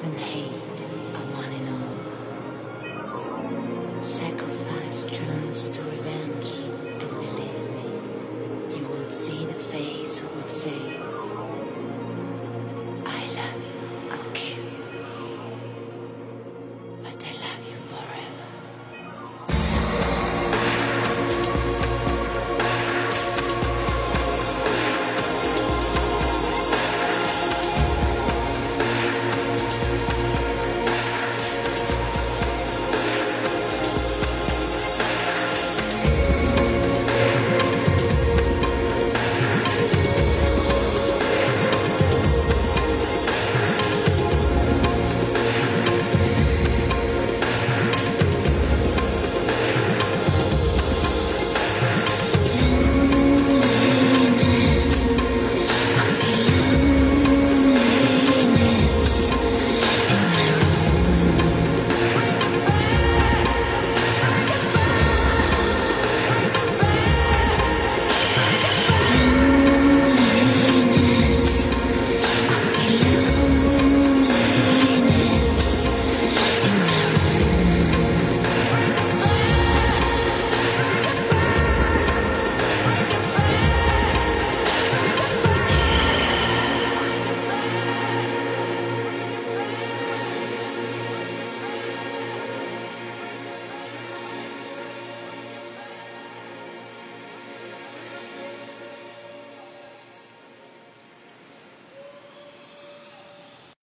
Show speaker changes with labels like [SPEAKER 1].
[SPEAKER 1] love and hate are one and all. Sacrifice turns to